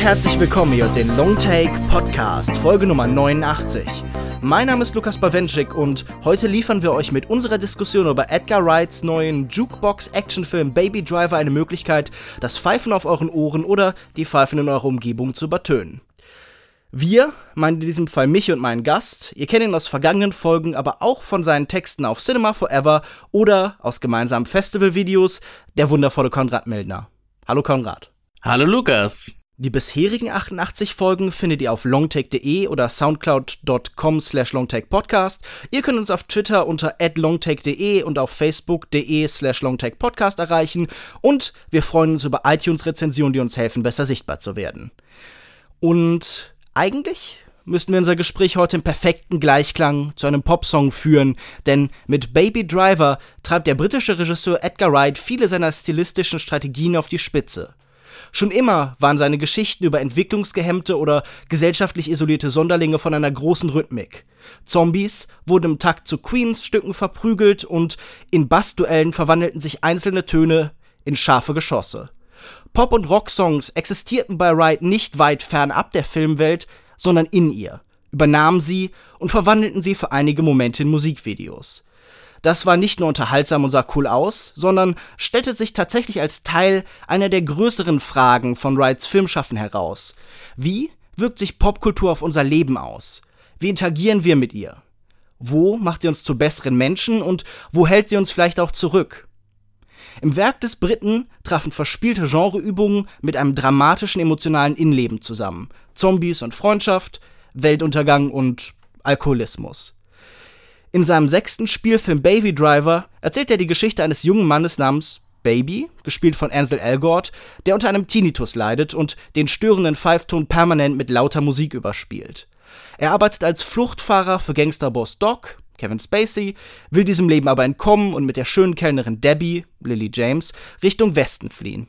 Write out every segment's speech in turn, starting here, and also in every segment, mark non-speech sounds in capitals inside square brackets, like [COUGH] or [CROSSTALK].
herzlich willkommen hier den Longtake Podcast, Folge Nummer 89. Mein Name ist Lukas Bawenschik und heute liefern wir euch mit unserer Diskussion über Edgar Wrights neuen Jukebox-Actionfilm Baby Driver eine Möglichkeit, das Pfeifen auf euren Ohren oder die Pfeifen in eurer Umgebung zu übertönen. Wir meinen in diesem Fall mich und meinen Gast. Ihr kennt ihn aus vergangenen Folgen, aber auch von seinen Texten auf Cinema Forever oder aus gemeinsamen Festivalvideos, der wundervolle Konrad Meldner. Hallo Konrad. Hallo Lukas. Die bisherigen 88 Folgen findet ihr auf longtake.de oder soundcloud.com slash longtakepodcast. Ihr könnt uns auf Twitter unter longtake.de und auf facebook.de slash longtakepodcast erreichen und wir freuen uns über iTunes-Rezensionen, die uns helfen, besser sichtbar zu werden. Und eigentlich müssten wir unser Gespräch heute im perfekten Gleichklang zu einem Popsong führen, denn mit Baby Driver treibt der britische Regisseur Edgar Wright viele seiner stilistischen Strategien auf die Spitze. Schon immer waren seine Geschichten über entwicklungsgehemmte oder gesellschaftlich isolierte Sonderlinge von einer großen Rhythmik. Zombies wurden im Takt zu Queens-Stücken verprügelt und in Bassduellen verwandelten sich einzelne Töne in scharfe Geschosse. Pop- und Rocksongs existierten bei Wright nicht weit fernab der Filmwelt, sondern in ihr, übernahmen sie und verwandelten sie für einige Momente in Musikvideos. Das war nicht nur unterhaltsam und sah cool aus, sondern stellte sich tatsächlich als Teil einer der größeren Fragen von Wrights Filmschaffen heraus. Wie wirkt sich Popkultur auf unser Leben aus? Wie interagieren wir mit ihr? Wo macht sie uns zu besseren Menschen und wo hält sie uns vielleicht auch zurück? Im Werk des Briten trafen verspielte Genreübungen mit einem dramatischen emotionalen Innenleben zusammen. Zombies und Freundschaft, Weltuntergang und Alkoholismus. In seinem sechsten Spielfilm Baby Driver erzählt er die Geschichte eines jungen Mannes namens Baby, gespielt von Ansel Elgort, der unter einem Tinnitus leidet und den störenden Pfeifton permanent mit lauter Musik überspielt. Er arbeitet als Fluchtfahrer für Gangsterboss Doc, Kevin Spacey, will diesem Leben aber entkommen und mit der schönen Kellnerin Debbie, Lily James, Richtung Westen fliehen.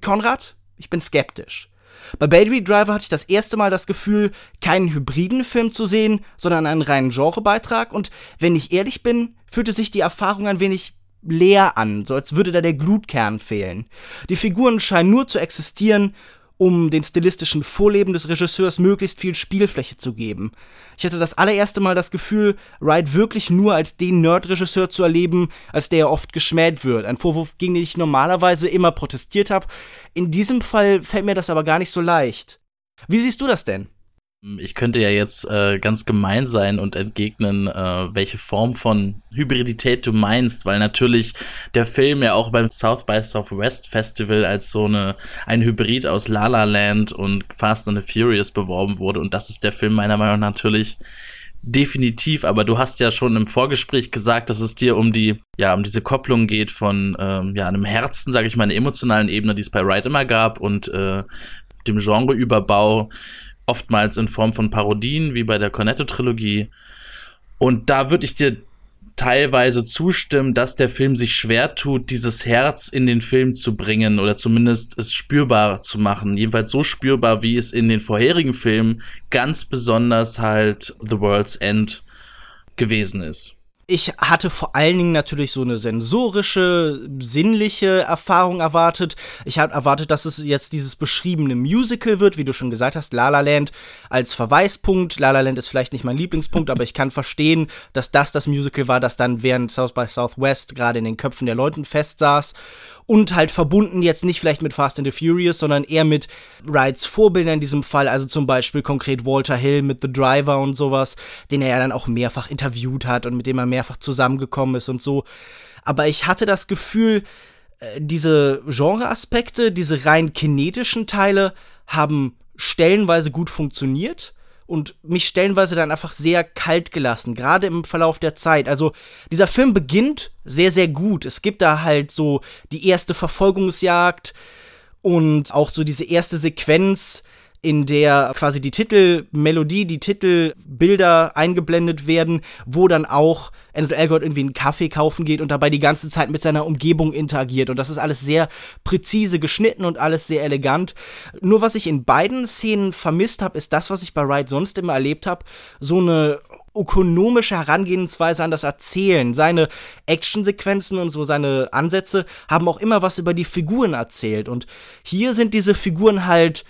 Konrad, ich bin skeptisch. Bei Baby Driver hatte ich das erste Mal das Gefühl, keinen hybriden Film zu sehen, sondern einen reinen Genrebeitrag und wenn ich ehrlich bin, fühlte sich die Erfahrung ein wenig leer an, so als würde da der Glutkern fehlen. Die Figuren scheinen nur zu existieren, um den stilistischen Vorleben des Regisseurs möglichst viel Spielfläche zu geben. Ich hatte das allererste Mal das Gefühl, Wright wirklich nur als den Nerd-Regisseur zu erleben, als der oft geschmäht wird. Ein Vorwurf, gegen den ich normalerweise immer protestiert habe. In diesem Fall fällt mir das aber gar nicht so leicht. Wie siehst du das denn? Ich könnte ja jetzt äh, ganz gemein sein und entgegnen, äh, welche Form von Hybridität du meinst, weil natürlich der Film ja auch beim South by Southwest Festival als so eine ein Hybrid aus La La Land und Fast and the Furious beworben wurde und das ist der Film meiner Meinung nach natürlich definitiv, aber du hast ja schon im Vorgespräch gesagt, dass es dir um die, ja, um diese Kopplung geht von, ähm, ja, einem Herzen, sage ich mal, einer emotionalen Ebene, die es bei Wright immer gab und äh, dem Genreüberbau oftmals in Form von Parodien, wie bei der Cornetto-Trilogie. Und da würde ich dir teilweise zustimmen, dass der Film sich schwer tut, dieses Herz in den Film zu bringen oder zumindest es spürbar zu machen. Jedenfalls so spürbar, wie es in den vorherigen Filmen ganz besonders halt The World's End gewesen ist ich hatte vor allen Dingen natürlich so eine sensorische, sinnliche Erfahrung erwartet. Ich hatte erwartet, dass es jetzt dieses beschriebene Musical wird, wie du schon gesagt hast, La La Land als Verweispunkt. La La Land ist vielleicht nicht mein Lieblingspunkt, aber ich kann verstehen, dass das das Musical war, das dann während South by Southwest gerade in den Köpfen der Leuten festsaß und halt verbunden jetzt nicht vielleicht mit Fast and the Furious, sondern eher mit Wrights Vorbildern in diesem Fall, also zum Beispiel konkret Walter Hill mit The Driver und sowas, den er ja dann auch mehrfach interviewt hat und mit dem er mehrfach zusammengekommen ist und so. Aber ich hatte das Gefühl, äh, diese Genreaspekte, diese rein kinetischen Teile haben stellenweise gut funktioniert und mich stellenweise dann einfach sehr kalt gelassen, gerade im Verlauf der Zeit. Also dieser Film beginnt sehr, sehr gut. Es gibt da halt so die erste Verfolgungsjagd und auch so diese erste Sequenz, in der quasi die Titelmelodie, die Titelbilder eingeblendet werden, wo dann auch Ansel Elgort irgendwie einen Kaffee kaufen geht und dabei die ganze Zeit mit seiner Umgebung interagiert. Und das ist alles sehr präzise geschnitten und alles sehr elegant. Nur was ich in beiden Szenen vermisst habe, ist das, was ich bei Wright sonst immer erlebt habe. So eine ökonomische Herangehensweise an das Erzählen. Seine Actionsequenzen und so seine Ansätze haben auch immer was über die Figuren erzählt. Und hier sind diese Figuren halt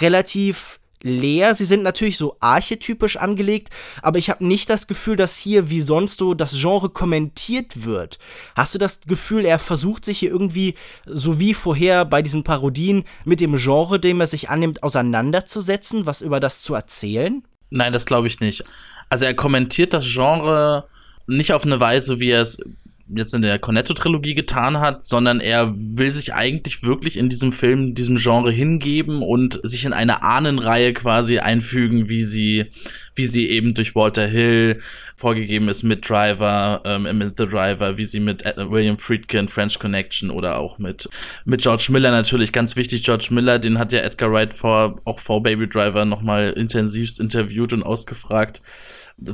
relativ leer. Sie sind natürlich so archetypisch angelegt, aber ich habe nicht das Gefühl, dass hier wie sonst so das Genre kommentiert wird. Hast du das Gefühl, er versucht sich hier irgendwie, so wie vorher bei diesen Parodien, mit dem Genre, dem er sich annimmt, auseinanderzusetzen, was über das zu erzählen? Nein, das glaube ich nicht. Also er kommentiert das Genre nicht auf eine Weise, wie er es jetzt in der Cornetto-Trilogie getan hat, sondern er will sich eigentlich wirklich in diesem Film, diesem Genre hingeben und sich in eine Ahnenreihe quasi einfügen, wie sie, wie sie eben durch Walter Hill vorgegeben ist mit Driver, ähm, mit The Driver, wie sie mit William Friedkin, French Connection oder auch mit, mit George Miller natürlich. Ganz wichtig, George Miller, den hat ja Edgar Wright vor, auch vor Baby Driver nochmal intensivst interviewt und ausgefragt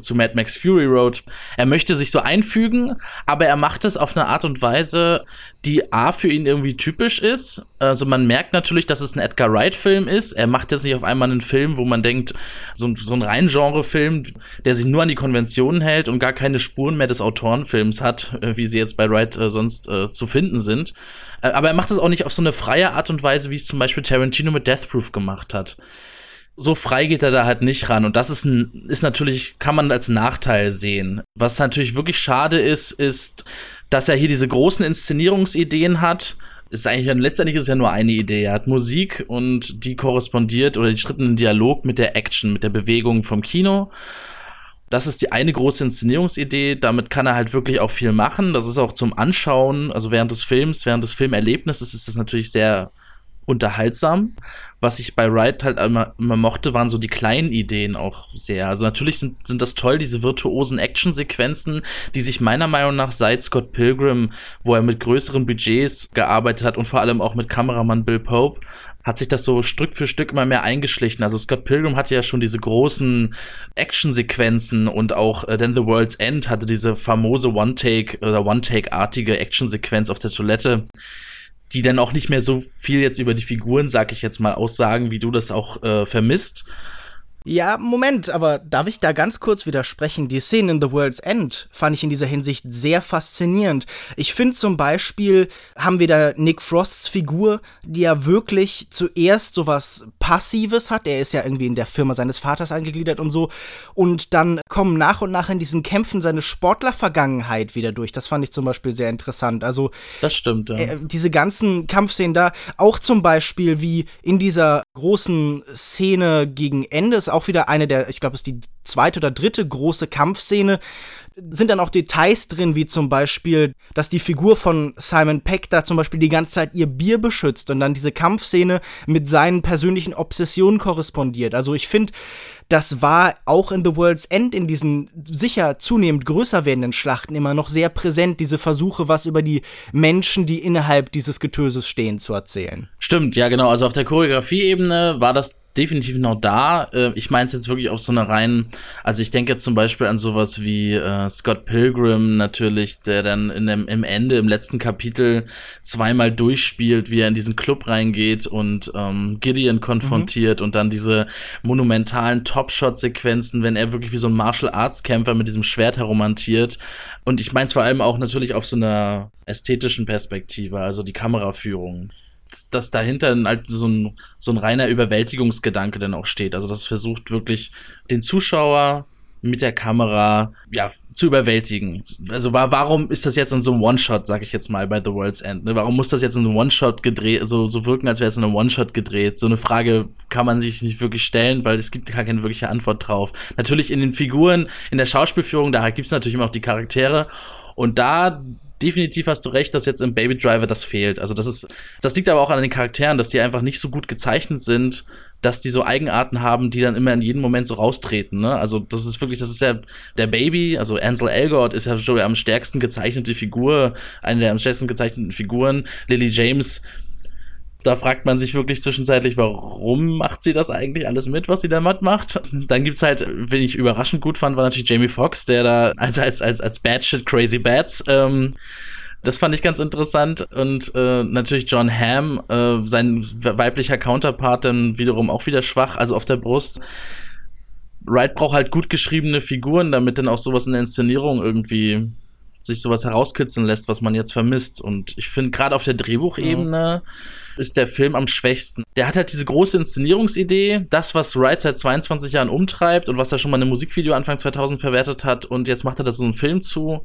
zu Mad Max Fury Road. Er möchte sich so einfügen, aber er macht es auf eine Art und Weise, die A für ihn irgendwie typisch ist. Also man merkt natürlich, dass es ein Edgar Wright-Film ist. Er macht jetzt nicht auf einmal einen Film, wo man denkt, so, so ein rein Genre-Film, der sich nur an die Konventionen hält und gar keine Spuren mehr des Autorenfilms hat, äh, wie sie jetzt bei Wright äh, sonst äh, zu finden sind. Äh, aber er macht es auch nicht auf so eine freie Art und Weise, wie es zum Beispiel Tarantino mit Death Proof gemacht hat so frei geht er da halt nicht ran. Und das ist, ein, ist natürlich, kann man als Nachteil sehen. Was natürlich wirklich schade ist, ist, dass er hier diese großen Inszenierungsideen hat. Ist eigentlich, letztendlich ist es ja nur eine Idee. Er hat Musik und die korrespondiert oder die Schritte in Dialog mit der Action, mit der Bewegung vom Kino. Das ist die eine große Inszenierungsidee. Damit kann er halt wirklich auch viel machen. Das ist auch zum Anschauen, also während des Films, während des Filmerlebnisses ist das natürlich sehr unterhaltsam. Was ich bei Wright halt immer, immer mochte, waren so die kleinen Ideen auch sehr. Also natürlich sind, sind das toll, diese virtuosen Actionsequenzen, die sich meiner Meinung nach seit Scott Pilgrim, wo er mit größeren Budgets gearbeitet hat und vor allem auch mit Kameramann Bill Pope, hat sich das so Stück für Stück immer mehr eingeschlichen. Also Scott Pilgrim hatte ja schon diese großen Actionsequenzen und auch äh, Then the World's End hatte diese famose One-Take oder One-Take-artige Actionsequenz auf der Toilette die dann auch nicht mehr so viel jetzt über die Figuren, sag ich jetzt mal, aussagen, wie du das auch äh, vermisst. Ja, Moment, aber darf ich da ganz kurz widersprechen? Die Szene in The World's End fand ich in dieser Hinsicht sehr faszinierend. Ich finde zum Beispiel, haben wir da Nick Frosts Figur, die ja wirklich zuerst sowas Passives hat. Er ist ja irgendwie in der Firma seines Vaters angegliedert und so. Und dann kommen nach und nach in diesen Kämpfen seine Sportlervergangenheit wieder durch. Das fand ich zum Beispiel sehr interessant. Also, das stimmt, ja. Äh, diese ganzen Kampfszenen da, auch zum Beispiel wie in dieser großen Szene gegen Ende auch wieder eine der, ich glaube, es ist die zweite oder dritte große Kampfszene. Sind dann auch Details drin, wie zum Beispiel, dass die Figur von Simon Peck da zum Beispiel die ganze Zeit ihr Bier beschützt und dann diese Kampfszene mit seinen persönlichen Obsessionen korrespondiert. Also ich finde, das war auch in The World's End in diesen sicher zunehmend größer werdenden Schlachten immer noch sehr präsent, diese Versuche, was über die Menschen, die innerhalb dieses Getöses stehen, zu erzählen. Stimmt, ja genau. Also auf der Choreografieebene war das definitiv noch da. Äh, ich meine es jetzt wirklich auf so einer reinen, also ich denke zum Beispiel an sowas wie äh, Scott Pilgrim natürlich, der dann in dem, im Ende, im letzten Kapitel zweimal durchspielt, wie er in diesen Club reingeht und ähm, Gideon konfrontiert mhm. und dann diese monumentalen Top-Shot-Sequenzen, wenn er wirklich wie so ein Martial-Arts-Kämpfer mit diesem Schwert heromantiert. Und ich meine es vor allem auch natürlich auf so einer ästhetischen Perspektive, also die Kameraführung dass dahinter halt so ein, so ein reiner Überwältigungsgedanke dann auch steht. Also das versucht wirklich den Zuschauer mit der Kamera ja zu überwältigen. Also war, warum ist das jetzt in so einem One-Shot, sag ich jetzt mal, bei The World's End? Ne? Warum muss das jetzt in einem One-Shot gedreht, so, so wirken, als wäre es in einem One-Shot gedreht? So eine Frage kann man sich nicht wirklich stellen, weil es gibt gar keine wirkliche Antwort drauf. Natürlich in den Figuren, in der Schauspielführung, da gibt's natürlich immer auch die Charaktere. Und da definitiv hast du recht, dass jetzt im Baby Driver das fehlt. Also das ist, das liegt aber auch an den Charakteren, dass die einfach nicht so gut gezeichnet sind, dass die so Eigenarten haben, die dann immer in jedem Moment so raustreten. Ne? Also das ist wirklich, das ist ja der Baby, also Ansel Elgort ist ja schon am stärksten gezeichnete Figur, eine der am stärksten gezeichneten Figuren. Lily James da fragt man sich wirklich zwischenzeitlich, warum macht sie das eigentlich alles mit, was sie da macht. Dann gibt's halt, wenn ich überraschend gut fand, war natürlich Jamie Foxx, der da als, als, als, als Bad Shit Crazy Bats, ähm, das fand ich ganz interessant. Und äh, natürlich John Hamm, äh, sein weiblicher Counterpart, dann wiederum auch wieder schwach, also auf der Brust. Wright braucht halt gut geschriebene Figuren, damit dann auch sowas in der Inszenierung irgendwie sich sowas herauskitzeln lässt, was man jetzt vermisst. Und ich finde, gerade auf der Drehbuchebene ja. ist der Film am schwächsten. Der hat halt diese große Inszenierungsidee, das, was Wright seit 22 Jahren umtreibt und was er schon mal in einem Musikvideo Anfang 2000 verwertet hat. Und jetzt macht er da so einen Film zu.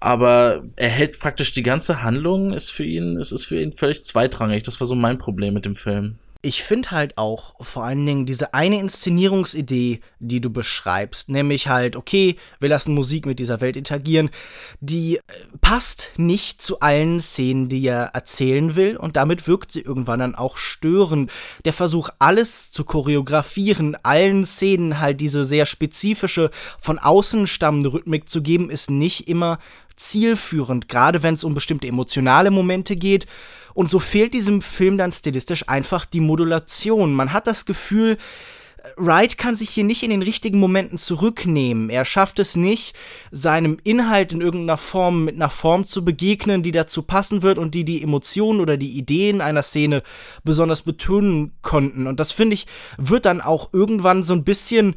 Aber er hält praktisch die ganze Handlung, ist für ihn, es ist für ihn völlig zweitrangig. Das war so mein Problem mit dem Film. Ich finde halt auch vor allen Dingen diese eine Inszenierungsidee, die du beschreibst, nämlich halt, okay, wir lassen Musik mit dieser Welt interagieren, die äh, passt nicht zu allen Szenen, die er erzählen will und damit wirkt sie irgendwann dann auch störend. Der Versuch, alles zu choreografieren, allen Szenen halt diese sehr spezifische, von außen stammende Rhythmik zu geben, ist nicht immer zielführend, gerade wenn es um bestimmte emotionale Momente geht und so fehlt diesem Film dann stilistisch einfach die Modulation. Man hat das Gefühl, Wright kann sich hier nicht in den richtigen Momenten zurücknehmen. Er schafft es nicht, seinem Inhalt in irgendeiner Form mit einer Form zu begegnen, die dazu passen wird und die die Emotionen oder die Ideen einer Szene besonders betonen konnten. Und das finde ich, wird dann auch irgendwann so ein bisschen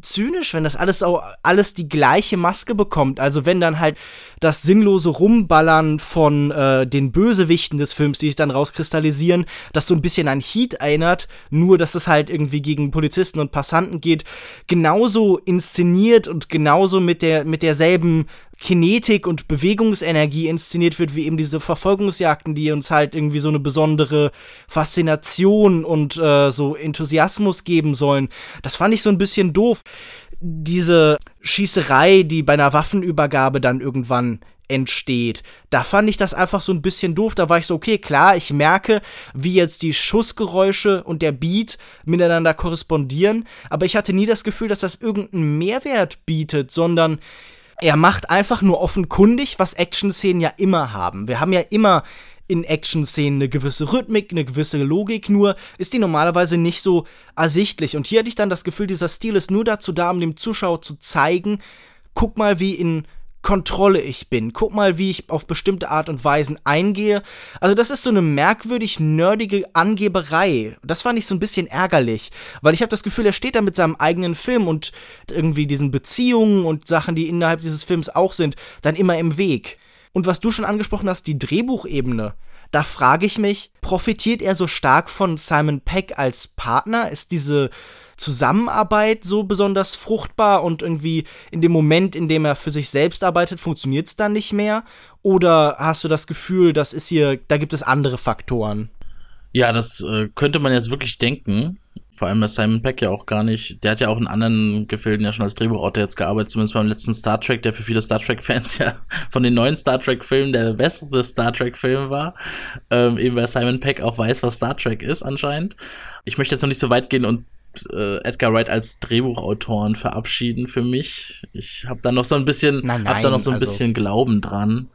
zynisch, wenn das alles auch alles die gleiche Maske bekommt. Also wenn dann halt das sinnlose Rumballern von äh, den Bösewichten des Films, die sich dann rauskristallisieren, das so ein bisschen an Heat erinnert, nur dass es halt irgendwie gegen Polizisten und Passanten geht, genauso inszeniert und genauso mit der mit derselben Kinetik und Bewegungsenergie inszeniert wird, wie eben diese Verfolgungsjagden, die uns halt irgendwie so eine besondere Faszination und äh, so Enthusiasmus geben sollen. Das fand ich so ein bisschen doof diese Schießerei, die bei einer Waffenübergabe dann irgendwann entsteht. Da fand ich das einfach so ein bisschen doof. Da war ich so, okay, klar, ich merke, wie jetzt die Schussgeräusche und der Beat miteinander korrespondieren, aber ich hatte nie das Gefühl, dass das irgendeinen Mehrwert bietet, sondern er macht einfach nur offenkundig, was Action-Szenen ja immer haben. Wir haben ja immer in Action-Szenen eine gewisse Rhythmik, eine gewisse Logik, nur ist die normalerweise nicht so ersichtlich. Und hier hatte ich dann das Gefühl, dieser Stil ist nur dazu da, um dem Zuschauer zu zeigen, guck mal, wie in Kontrolle ich bin. Guck mal, wie ich auf bestimmte Art und Weisen eingehe. Also das ist so eine merkwürdig nerdige Angeberei. Das fand ich so ein bisschen ärgerlich, weil ich habe das Gefühl, er steht da mit seinem eigenen Film und irgendwie diesen Beziehungen und Sachen, die innerhalb dieses Films auch sind, dann immer im Weg. Und was du schon angesprochen hast, die Drehbuchebene. Da frage ich mich, profitiert er so stark von Simon Peck als Partner? Ist diese Zusammenarbeit so besonders fruchtbar und irgendwie in dem Moment, in dem er für sich selbst arbeitet, funktioniert es dann nicht mehr? Oder hast du das Gefühl, das ist hier, da gibt es andere Faktoren? Ja, das äh, könnte man jetzt wirklich denken. Vor allem ist Simon Peck ja auch gar nicht, der hat ja auch in anderen Gefilden ja schon als Drehbuchautor jetzt gearbeitet, zumindest beim letzten Star Trek, der für viele Star Trek-Fans [LAUGHS] ja von den neuen Star Trek-Filmen der beste Star Trek-Film war. Ähm, eben weil Simon Peck auch weiß, was Star Trek ist anscheinend. Ich möchte jetzt noch nicht so weit gehen und äh, Edgar Wright als Drehbuchautoren verabschieden für mich. Ich habe da noch so ein bisschen, nein, nein, hab da noch so ein also bisschen Glauben dran.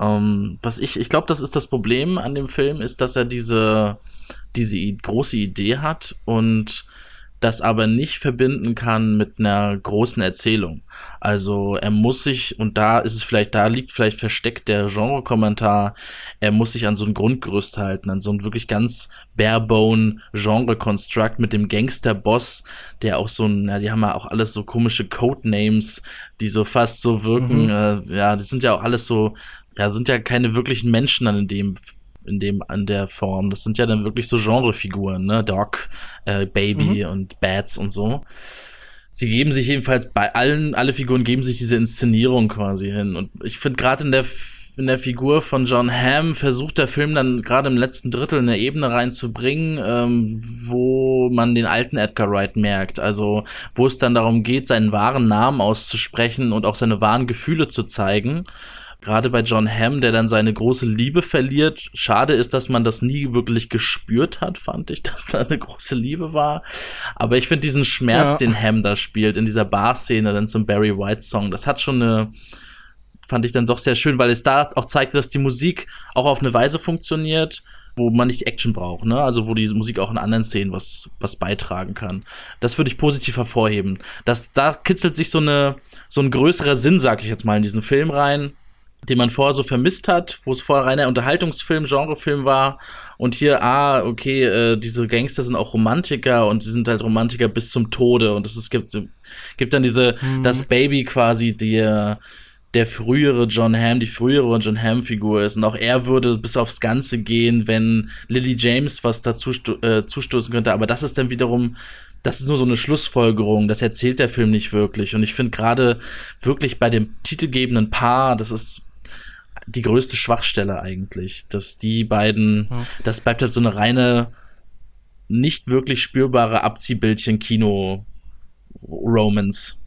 Ähm, was ich, ich glaube, das ist das Problem an dem Film, ist, dass er diese, diese große Idee hat und das aber nicht verbinden kann mit einer großen Erzählung. Also er muss sich, und da ist es vielleicht, da liegt vielleicht versteckt der Genre-Kommentar, er muss sich an so ein Grundgerüst halten, an so ein wirklich ganz barebone Genre-Construct mit dem Gangster-Boss, der auch so ein, ja, die haben ja auch alles so komische Codenames, die so fast so wirken, mhm. äh, ja, die sind ja auch alles so, ja, sind ja keine wirklichen Menschen dann in dem in dem an der Form. Das sind ja dann wirklich so Genrefiguren, ne? Doc, äh, Baby mhm. und Bats und so. Sie geben sich jedenfalls bei allen, alle Figuren geben sich diese Inszenierung quasi hin. Und ich finde gerade in der in der Figur von John Hamm versucht der Film dann gerade im letzten Drittel eine Ebene reinzubringen, ähm, wo man den alten Edgar Wright merkt. Also wo es dann darum geht, seinen wahren Namen auszusprechen und auch seine wahren Gefühle zu zeigen gerade bei John Hamm, der dann seine große Liebe verliert. Schade ist, dass man das nie wirklich gespürt hat, fand ich, [LAUGHS] dass da eine große Liebe war. Aber ich finde diesen Schmerz, ja. den Hamm da spielt, in dieser Bar-Szene, dann zum Barry White-Song, das hat schon eine, fand ich dann doch sehr schön, weil es da auch zeigte, dass die Musik auch auf eine Weise funktioniert, wo man nicht Action braucht, ne? Also wo die Musik auch in anderen Szenen was, was beitragen kann. Das würde ich positiv hervorheben. Das, da kitzelt sich so eine, so ein größerer Sinn, sag ich jetzt mal, in diesen Film rein, den man vorher so vermisst hat, wo es vorher reiner Unterhaltungsfilm, Genrefilm war. Und hier, ah, okay, äh, diese Gangster sind auch Romantiker und sie sind halt Romantiker bis zum Tode. Und es gibt, gibt dann diese, mhm. das Baby quasi, die der frühere John Hamm, die frühere John Hamm-Figur ist. Und auch er würde bis aufs Ganze gehen, wenn Lily James was dazu äh, zustoßen könnte. Aber das ist dann wiederum, das ist nur so eine Schlussfolgerung. Das erzählt der Film nicht wirklich. Und ich finde gerade wirklich bei dem titelgebenden Paar, das ist die größte Schwachstelle eigentlich, dass die beiden, ja. das bleibt halt so eine reine, nicht wirklich spürbare Abziehbildchen-Kino-Romance.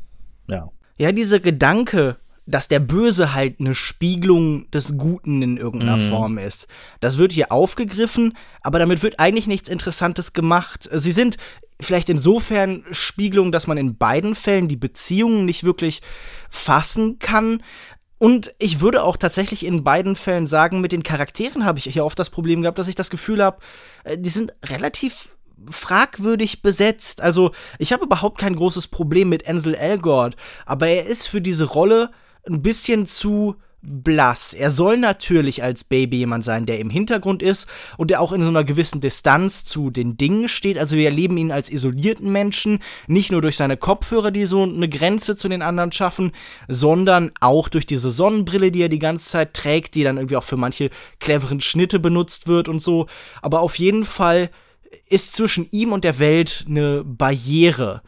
Ja. Ja, dieser Gedanke, dass der Böse halt eine Spiegelung des Guten in irgendeiner mhm. Form ist. Das wird hier aufgegriffen, aber damit wird eigentlich nichts Interessantes gemacht. Sie sind vielleicht insofern Spiegelung, dass man in beiden Fällen die Beziehungen nicht wirklich fassen kann. Und ich würde auch tatsächlich in beiden Fällen sagen, mit den Charakteren habe ich hier oft das Problem gehabt, dass ich das Gefühl habe, äh, die sind relativ fragwürdig besetzt. Also, ich habe überhaupt kein großes Problem mit Ansel Elgort, aber er ist für diese Rolle ein bisschen zu blass. Er soll natürlich als Baby jemand sein, der im Hintergrund ist und der auch in so einer gewissen Distanz zu den Dingen steht. Also wir erleben ihn als isolierten Menschen, nicht nur durch seine Kopfhörer, die so eine Grenze zu den anderen schaffen, sondern auch durch diese Sonnenbrille, die er die ganze Zeit trägt, die dann irgendwie auch für manche cleveren Schnitte benutzt wird und so. Aber auf jeden Fall ist zwischen ihm und der Welt eine Barriere.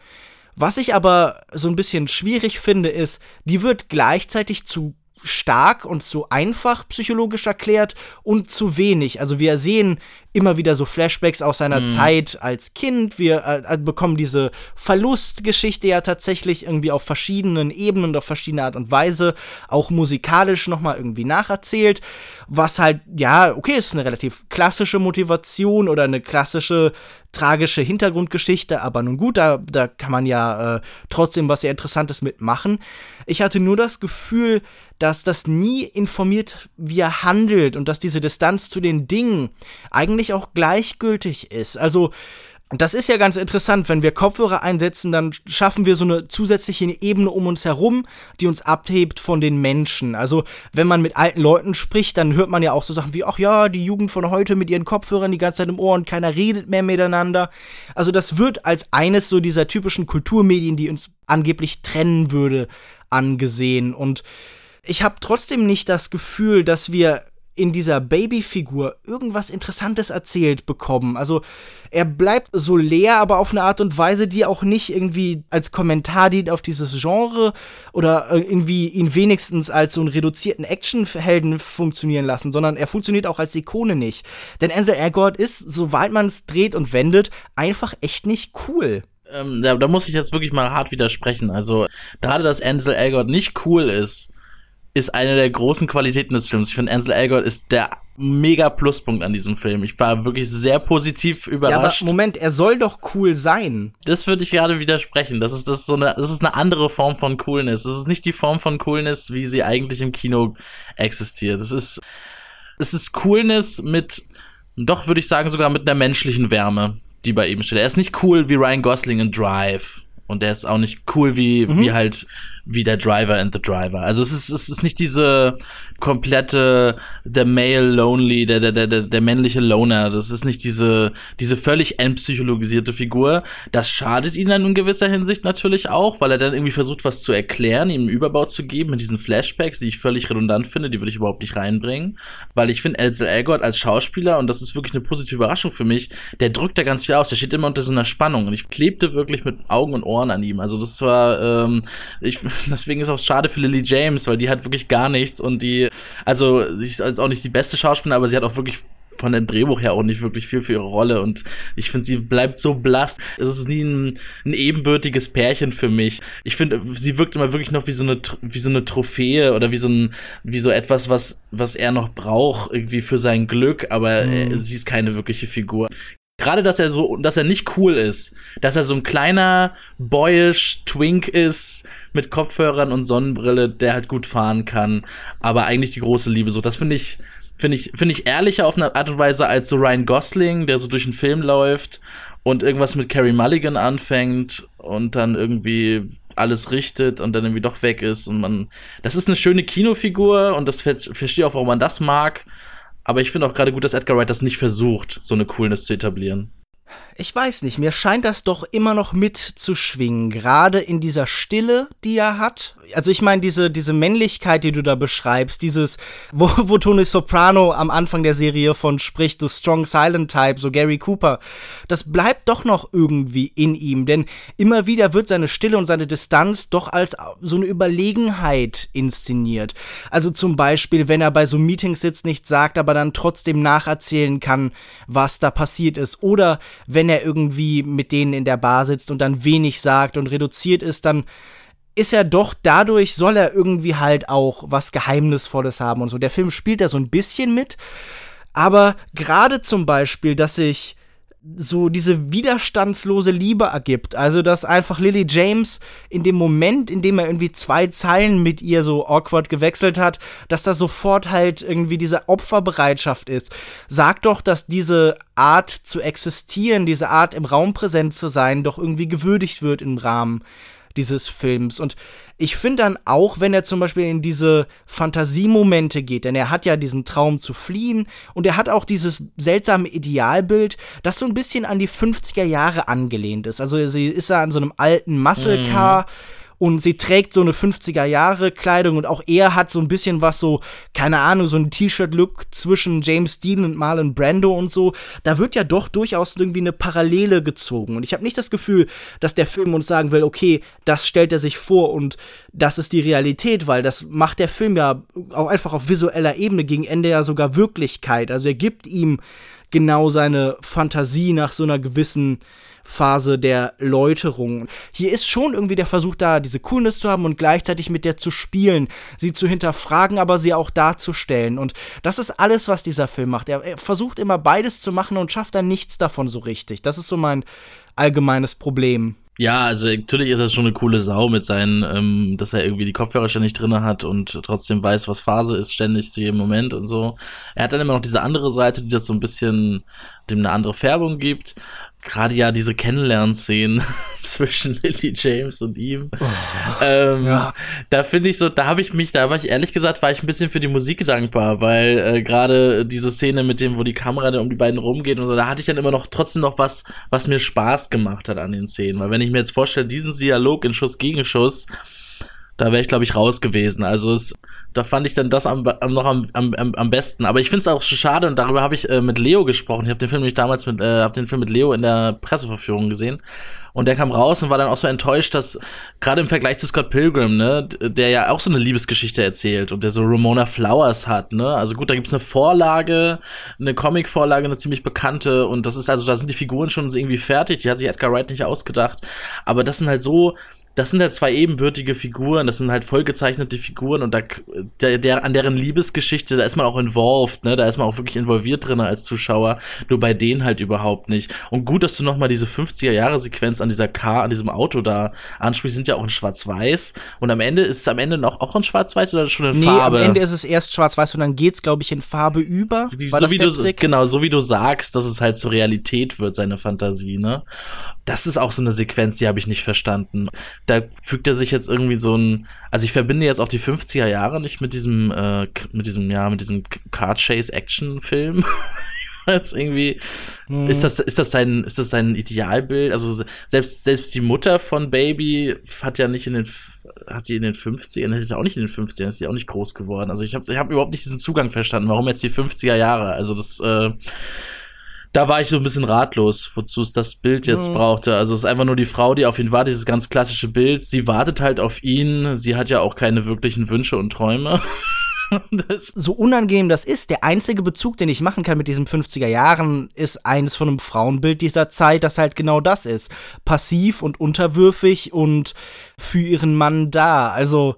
Was ich aber so ein bisschen schwierig finde, ist, die wird gleichzeitig zu stark und zu einfach psychologisch erklärt und zu wenig. Also wir sehen immer wieder so Flashbacks aus seiner mhm. Zeit als Kind. Wir äh, äh, bekommen diese Verlustgeschichte ja tatsächlich irgendwie auf verschiedenen Ebenen und auf verschiedene Art und Weise auch musikalisch nochmal irgendwie nacherzählt. Was halt, ja, okay, ist eine relativ klassische Motivation oder eine klassische tragische Hintergrundgeschichte, aber nun gut, da, da kann man ja äh, trotzdem was sehr Interessantes mitmachen. Ich hatte nur das Gefühl, dass das nie informiert, wie er handelt und dass diese Distanz zu den Dingen eigentlich auch gleichgültig ist. Also, das ist ja ganz interessant, wenn wir Kopfhörer einsetzen, dann schaffen wir so eine zusätzliche Ebene um uns herum, die uns abhebt von den Menschen. Also, wenn man mit alten Leuten spricht, dann hört man ja auch so Sachen wie, ach ja, die Jugend von heute mit ihren Kopfhörern die ganze Zeit im Ohr und keiner redet mehr miteinander. Also, das wird als eines so dieser typischen Kulturmedien, die uns angeblich trennen würde, angesehen. Und ich habe trotzdem nicht das Gefühl, dass wir in dieser Babyfigur irgendwas Interessantes erzählt bekommen. Also er bleibt so leer, aber auf eine Art und Weise, die auch nicht irgendwie als Kommentar dient auf dieses Genre oder irgendwie ihn wenigstens als so einen reduzierten Actionhelden funktionieren lassen, sondern er funktioniert auch als Ikone nicht. Denn Ansel Elgort ist, soweit man es dreht und wendet, einfach echt nicht cool. Ähm, da, da muss ich jetzt wirklich mal hart widersprechen. Also gerade, dass Ansel Elgort nicht cool ist, ist eine der großen Qualitäten des Films. Ich finde, Ansel Elgort ist der mega Pluspunkt an diesem Film. Ich war wirklich sehr positiv überrascht. Ja, aber Moment, er soll doch cool sein. Das würde ich gerade widersprechen. Das ist, das ist so eine, das ist eine andere Form von Coolness. Das ist nicht die Form von Coolness, wie sie eigentlich im Kino existiert. Es ist, es ist Coolness mit, doch würde ich sagen, sogar mit einer menschlichen Wärme, die bei ihm steht. Er ist nicht cool wie Ryan Gosling in Drive. Und er ist auch nicht cool wie, mhm. wie halt wie der Driver and the Driver. Also es ist, es ist nicht diese komplette, der Male Lonely, der, der, der, der männliche Loner. Das ist nicht diese, diese völlig entpsychologisierte Figur. Das schadet ihm dann in gewisser Hinsicht natürlich auch, weil er dann irgendwie versucht, was zu erklären, ihm einen Überbau zu geben mit diesen Flashbacks, die ich völlig redundant finde, die würde ich überhaupt nicht reinbringen. Weil ich finde, Elsel Elgort als Schauspieler, und das ist wirklich eine positive Überraschung für mich, der drückt da ganz viel aus. Der steht immer unter so einer Spannung. Und ich klebte wirklich mit Augen und Ohren an ihm. Also das war, ähm, ich, [LAUGHS] deswegen ist es auch schade für Lily James, weil die hat wirklich gar nichts und die, also sie ist auch nicht die beste Schauspielerin, aber sie hat auch wirklich von dem Drehbuch her auch nicht wirklich viel für ihre Rolle und ich finde, sie bleibt so blass. Es ist nie ein, ein ebenbürtiges Pärchen für mich. Ich finde, sie wirkt immer wirklich noch wie so eine, wie so eine Trophäe oder wie so ein, wie so etwas, was, was er noch braucht, irgendwie für sein Glück, aber mhm. sie ist keine wirkliche Figur. Gerade, dass er so, dass er nicht cool ist, dass er so ein kleiner, boyish Twink ist mit Kopfhörern und Sonnenbrille, der halt gut fahren kann, aber eigentlich die große Liebe so. Das finde ich, finde ich, finde ich ehrlicher auf eine Art und Weise als so Ryan Gosling, der so durch den Film läuft und irgendwas mit Carrie Mulligan anfängt und dann irgendwie alles richtet und dann irgendwie doch weg ist und man, das ist eine schöne Kinofigur und das verstehe auch, warum man das mag. Aber ich finde auch gerade gut, dass Edgar Wright das nicht versucht, so eine Coolness zu etablieren. ich weiß nicht, mir scheint das doch immer noch mitzuschwingen, gerade in dieser Stille, die er hat. Also ich meine, diese, diese Männlichkeit, die du da beschreibst, dieses, [LAUGHS] wo, wo Tony Soprano am Anfang der Serie von spricht, du Strong Silent Type, so Gary Cooper, das bleibt doch noch irgendwie in ihm, denn immer wieder wird seine Stille und seine Distanz doch als so eine Überlegenheit inszeniert. Also zum Beispiel, wenn er bei so Meetings sitzt, nichts sagt, aber dann trotzdem nacherzählen kann, was da passiert ist. Oder wenn er irgendwie mit denen in der Bar sitzt und dann wenig sagt und reduziert ist, dann ist er doch dadurch, soll er irgendwie halt auch was Geheimnisvolles haben und so. Der Film spielt da so ein bisschen mit, aber gerade zum Beispiel, dass ich so diese widerstandslose Liebe ergibt. Also, dass einfach Lily James in dem Moment, in dem er irgendwie zwei Zeilen mit ihr so awkward gewechselt hat, dass da sofort halt irgendwie diese Opferbereitschaft ist. Sagt doch, dass diese Art zu existieren, diese Art im Raum präsent zu sein, doch irgendwie gewürdigt wird im Rahmen dieses Films. Und ich finde dann auch, wenn er zum Beispiel in diese Fantasiemomente geht, denn er hat ja diesen Traum zu fliehen und er hat auch dieses seltsame Idealbild, das so ein bisschen an die 50er Jahre angelehnt ist. Also sie ist da an so einem alten Muscle Car. Mhm und sie trägt so eine 50er Jahre Kleidung und auch er hat so ein bisschen was so, keine Ahnung, so ein T-Shirt-Look zwischen James Dean und Marlon Brando und so. Da wird ja doch durchaus irgendwie eine Parallele gezogen und ich habe nicht das Gefühl, dass der Film uns sagen will, okay, das stellt er sich vor und das ist die Realität, weil das macht der Film ja auch einfach auf visueller Ebene gegen Ende ja sogar Wirklichkeit. Also er gibt ihm genau seine Fantasie nach so einer gewissen Phase der Läuterung. Hier ist schon irgendwie der Versuch da, diese Coolness zu haben und gleichzeitig mit der zu spielen, sie zu hinterfragen, aber sie auch darzustellen. Und das ist alles, was dieser Film macht. Er, er versucht immer beides zu machen und schafft dann nichts davon so richtig. Das ist so mein allgemeines Problem. Ja, also natürlich ist er schon eine coole Sau mit seinen, ähm, dass er irgendwie die Kopfhörer ständig drinne hat und trotzdem weiß, was Phase ist, ständig zu jedem Moment und so. Er hat dann immer noch diese andere Seite, die das so ein bisschen dem eine andere Färbung gibt gerade ja diese Kennenlernszenen [LAUGHS] zwischen Lily James und ihm. Oh, ähm, ja. Da finde ich so, da habe ich mich, da war ich ehrlich gesagt, war ich ein bisschen für die Musik dankbar, weil äh, gerade diese Szene mit dem, wo die Kamera dann um die beiden rumgeht und so, da hatte ich dann immer noch trotzdem noch was, was mir Spaß gemacht hat an den Szenen. Weil wenn ich mir jetzt vorstelle, diesen Dialog in Schuss gegen Schuss, da wäre ich, glaube ich, raus gewesen. Also es, da fand ich dann das am, am noch am, am, am besten. Aber ich finde es auch schade und darüber habe ich äh, mit Leo gesprochen. Ich habe den Film nämlich damals mit, äh, habe den Film mit Leo in der Presseverführung gesehen und der kam raus und war dann auch so enttäuscht, dass gerade im Vergleich zu Scott Pilgrim, ne, der ja auch so eine Liebesgeschichte erzählt und der so Ramona Flowers hat, ne? Also gut, da gibt's eine Vorlage, eine Comic-Vorlage, eine ziemlich bekannte und das ist also, da sind die Figuren schon irgendwie fertig, die hat sich Edgar Wright nicht ausgedacht, aber das sind halt so das sind ja zwei ebenbürtige Figuren, das sind halt vollgezeichnete Figuren und da, der, der, an deren Liebesgeschichte, da ist man auch involved, ne, da ist man auch wirklich involviert drin als Zuschauer, nur bei denen halt überhaupt nicht. Und gut, dass du nochmal diese 50er-Jahre-Sequenz an dieser Car, an diesem Auto da ansprichst, sind ja auch in Schwarz-Weiß und am Ende ist es am Ende noch auch in Schwarz-Weiß oder schon in nee, Farbe? am Ende ist es erst Schwarz-Weiß und dann geht's, glaube ich, in Farbe über. Wie, so wie du, genau, so wie du sagst, dass es halt zur Realität wird, seine Fantasie, ne? Das ist auch so eine Sequenz, die habe ich nicht verstanden da fügt er sich jetzt irgendwie so ein, also ich verbinde jetzt auch die 50er Jahre nicht mit diesem, äh, mit diesem, ja, mit diesem Car Chase Action Film. [LAUGHS] jetzt irgendwie, hm. ist das, ist das sein, ist das sein Idealbild? Also selbst, selbst die Mutter von Baby hat ja nicht in den, hat die in den 50ern, hätte auch nicht in den 50ern, ist die auch nicht groß geworden. Also ich habe ich hab überhaupt nicht diesen Zugang verstanden, warum jetzt die 50er Jahre? Also das, äh, da war ich so ein bisschen ratlos, wozu es das Bild jetzt mhm. brauchte. Also es ist einfach nur die Frau, die auf ihn wartet, dieses ganz klassische Bild. Sie wartet halt auf ihn. Sie hat ja auch keine wirklichen Wünsche und Träume. [LAUGHS] so unangenehm das ist, der einzige Bezug, den ich machen kann mit diesen 50er Jahren, ist eines von einem Frauenbild dieser Zeit, das halt genau das ist. Passiv und unterwürfig und für ihren Mann da. Also,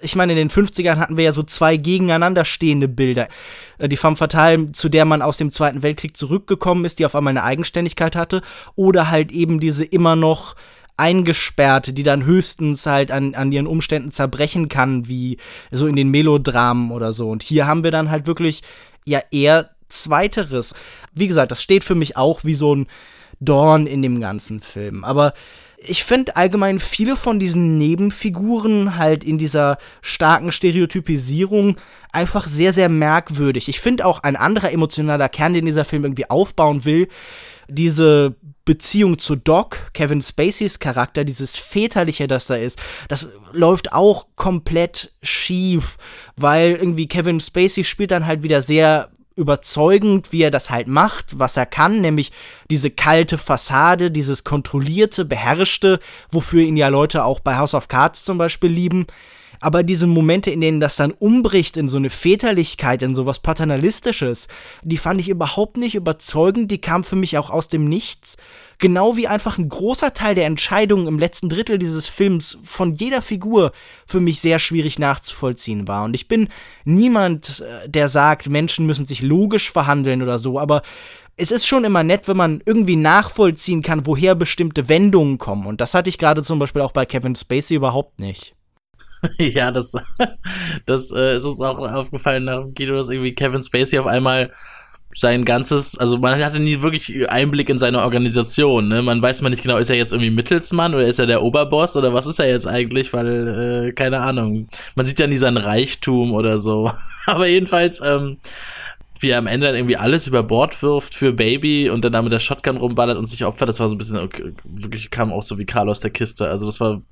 ich meine, in den 50ern hatten wir ja so zwei gegeneinander stehende Bilder. Äh, die Femme Fatale, zu der man aus dem Zweiten Weltkrieg zurückgekommen ist, die auf einmal eine Eigenständigkeit hatte, oder halt eben diese immer noch Eingesperrte, die dann höchstens halt an, an ihren Umständen zerbrechen kann, wie so in den Melodramen oder so. Und hier haben wir dann halt wirklich ja eher Zweiteres. Wie gesagt, das steht für mich auch wie so ein Dorn in dem ganzen Film. Aber ich finde allgemein viele von diesen Nebenfiguren halt in dieser starken Stereotypisierung einfach sehr, sehr merkwürdig. Ich finde auch ein anderer emotionaler Kern, den dieser Film irgendwie aufbauen will, diese Beziehung zu Doc, Kevin Spaceys Charakter, dieses väterliche, das da ist, das läuft auch komplett schief, weil irgendwie Kevin Spacey spielt dann halt wieder sehr überzeugend, wie er das halt macht, was er kann, nämlich diese kalte Fassade, dieses kontrollierte, beherrschte, wofür ihn ja Leute auch bei House of Cards zum Beispiel lieben. Aber diese Momente, in denen das dann umbricht in so eine Väterlichkeit, in sowas Paternalistisches, die fand ich überhaupt nicht überzeugend, die kam für mich auch aus dem Nichts. Genau wie einfach ein großer Teil der Entscheidungen im letzten Drittel dieses Films von jeder Figur für mich sehr schwierig nachzuvollziehen war. Und ich bin niemand, äh, der sagt, Menschen müssen sich logisch verhandeln oder so, aber es ist schon immer nett, wenn man irgendwie nachvollziehen kann, woher bestimmte Wendungen kommen. Und das hatte ich gerade zum Beispiel auch bei Kevin Spacey überhaupt nicht. [LAUGHS] ja, das, [LAUGHS] das äh, ist uns auch aufgefallen nach dem Kino, dass irgendwie Kevin Spacey auf einmal sein ganzes, also man hatte nie wirklich Einblick in seine Organisation, ne? Man weiß man nicht genau, ist er jetzt irgendwie Mittelsmann oder ist er der Oberboss oder was ist er jetzt eigentlich, weil, äh, keine Ahnung. Man sieht ja nie seinen Reichtum oder so. [LAUGHS] Aber jedenfalls, ähm, wie er am Ende dann irgendwie alles über Bord wirft für Baby und dann damit der Shotgun rumballert und sich opfert, das war so ein bisschen, okay, wirklich kam auch so wie Carlos der Kiste. Also das war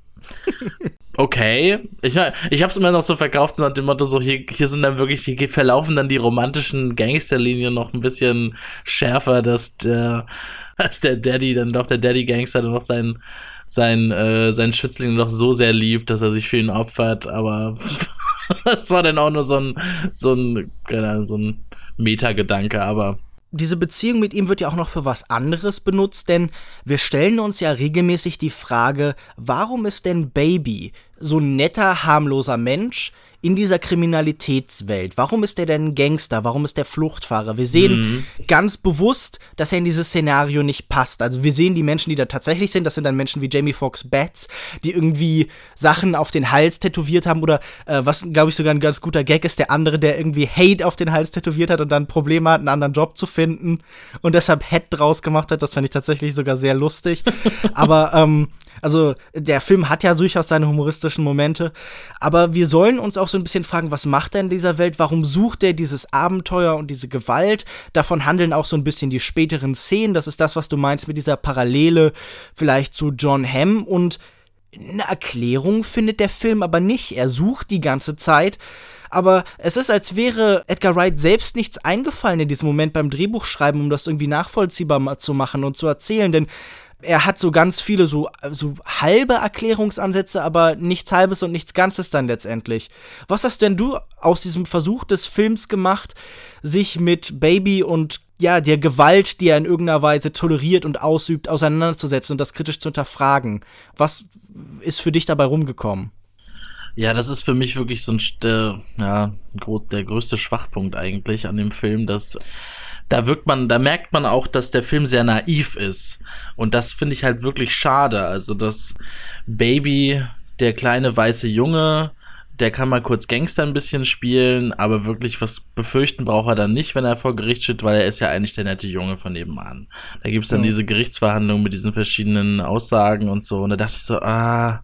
okay. Ich, ich habe es immer noch so verkauft, so nach dem Motto, so hier, hier sind dann wirklich, hier verlaufen dann die romantischen Gangsterlinien noch ein bisschen schärfer, dass der, [LAUGHS] dass der Daddy, dann doch der Daddy-Gangster dann noch seinen, sein, äh, seinen Schützling noch so sehr liebt, dass er sich für ihn opfert, aber [LAUGHS] das war dann auch nur so ein, so ein, keine Ahnung, so ein Metagedanke, aber diese Beziehung mit ihm wird ja auch noch für was anderes benutzt, denn wir stellen uns ja regelmäßig die Frage, warum ist denn Baby so ein netter, harmloser Mensch, in dieser Kriminalitätswelt? Warum ist er denn ein Gangster? Warum ist er Fluchtfahrer? Wir sehen mhm. ganz bewusst, dass er in dieses Szenario nicht passt. Also wir sehen die Menschen, die da tatsächlich sind, das sind dann Menschen wie Jamie Foxx Bats, die irgendwie Sachen auf den Hals tätowiert haben oder äh, was, glaube ich, sogar ein ganz guter Gag ist, der andere, der irgendwie Hate auf den Hals tätowiert hat und dann Probleme hat, einen anderen Job zu finden und deshalb Head draus gemacht hat. Das fand ich tatsächlich sogar sehr lustig. [LAUGHS] Aber ähm, also der Film hat ja durchaus seine humoristischen Momente, aber wir sollen uns auch so ein bisschen fragen, was macht er in dieser Welt? Warum sucht er dieses Abenteuer und diese Gewalt? Davon handeln auch so ein bisschen die späteren Szenen. Das ist das, was du meinst mit dieser Parallele vielleicht zu John Hamm und eine Erklärung findet der Film aber nicht. Er sucht die ganze Zeit aber es ist, als wäre Edgar Wright selbst nichts eingefallen in diesem Moment beim Drehbuchschreiben, um das irgendwie nachvollziehbar zu machen und zu erzählen. Denn er hat so ganz viele so, so halbe Erklärungsansätze, aber nichts Halbes und nichts Ganzes dann letztendlich. Was hast denn du aus diesem Versuch des Films gemacht, sich mit Baby und ja, der Gewalt, die er in irgendeiner Weise toleriert und ausübt, auseinanderzusetzen und das kritisch zu hinterfragen? Was ist für dich dabei rumgekommen? Ja, das ist für mich wirklich so ein, der, ja, der größte Schwachpunkt eigentlich an dem Film, dass da wirkt man, da merkt man auch, dass der Film sehr naiv ist. Und das finde ich halt wirklich schade. Also, das Baby, der kleine weiße Junge, der kann mal kurz Gangster ein bisschen spielen, aber wirklich was befürchten braucht er dann nicht, wenn er vor Gericht steht, weil er ist ja eigentlich der nette Junge von nebenan. Da gibt's dann ja. diese Gerichtsverhandlung mit diesen verschiedenen Aussagen und so. Und da dachte ich so, ah,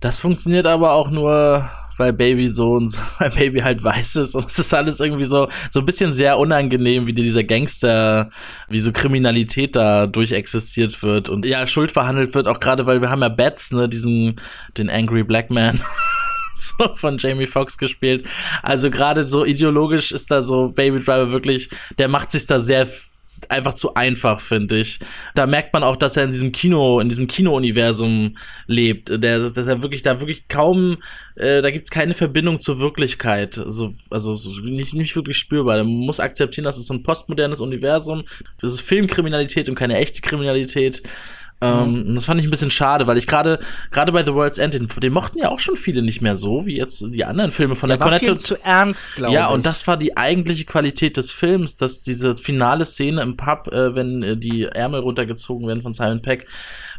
das funktioniert aber auch nur weil Baby so und so, [LAUGHS] weil Baby halt weiß ist und es ist alles irgendwie so, so ein bisschen sehr unangenehm, wie dieser Gangster, wie so Kriminalität da durchexistiert wird und ja, Schuld verhandelt wird, auch gerade weil wir haben ja Bats, ne, diesen, den Angry Black Man. [LAUGHS] so von Jamie Foxx gespielt. Also gerade so ideologisch ist da so Baby Driver wirklich, der macht sich da sehr einfach zu einfach, finde ich. Da merkt man auch, dass er in diesem Kino, in diesem Kino-Universum lebt. Der, dass er wirklich, da wirklich kaum, äh, da gibt es keine Verbindung zur Wirklichkeit. Also, also so nicht, nicht wirklich spürbar. Man muss akzeptieren, dass es so ein postmodernes Universum. Das ist Filmkriminalität und keine echte Kriminalität. Ähm, mhm. Das fand ich ein bisschen schade, weil ich gerade gerade bei The World's End, den, den, mochten ja auch schon viele nicht mehr so, wie jetzt die anderen Filme von der, der war zu ernst, glaube ich. Ja, und das war die eigentliche Qualität des Films, dass diese finale Szene im Pub, äh, wenn äh, die Ärmel runtergezogen werden von Simon Peck,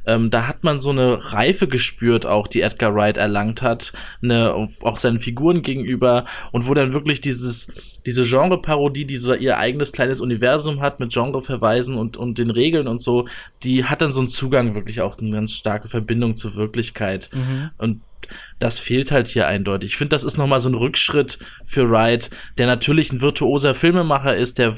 ähm, da hat man so eine Reife gespürt, auch die Edgar Wright erlangt hat, ne, auch seinen Figuren gegenüber und wo dann wirklich dieses, diese Genre-Parodie, die so ihr eigenes kleines Universum hat mit Genreverweisen und, und den Regeln und so, die hat dann so einen Zugang wirklich auch eine ganz starke Verbindung zur Wirklichkeit. Mhm. Und das fehlt halt hier eindeutig. Ich finde, das ist nochmal so ein Rückschritt für Wright, der natürlich ein virtuoser Filmemacher ist, der